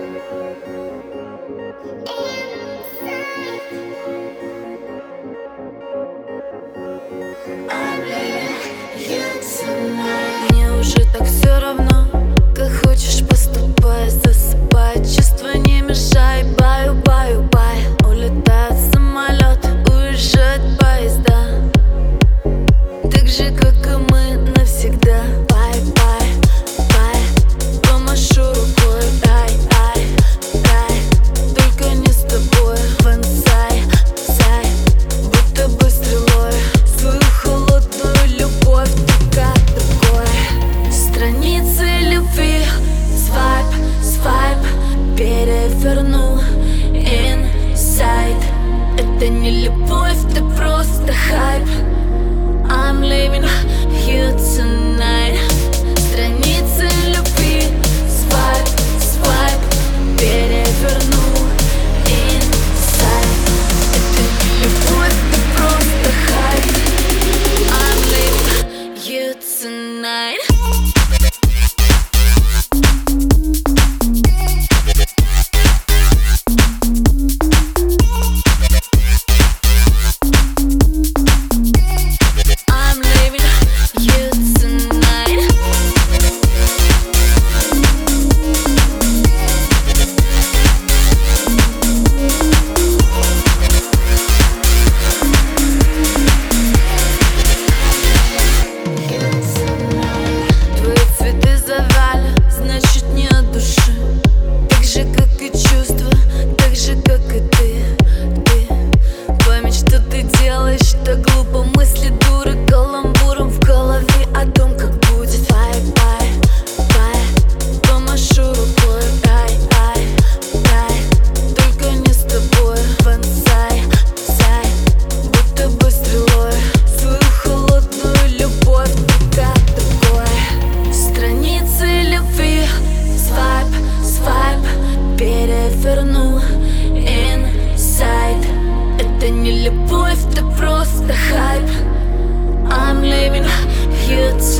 And hype. любовь, это просто хайп I'm leaving you tonight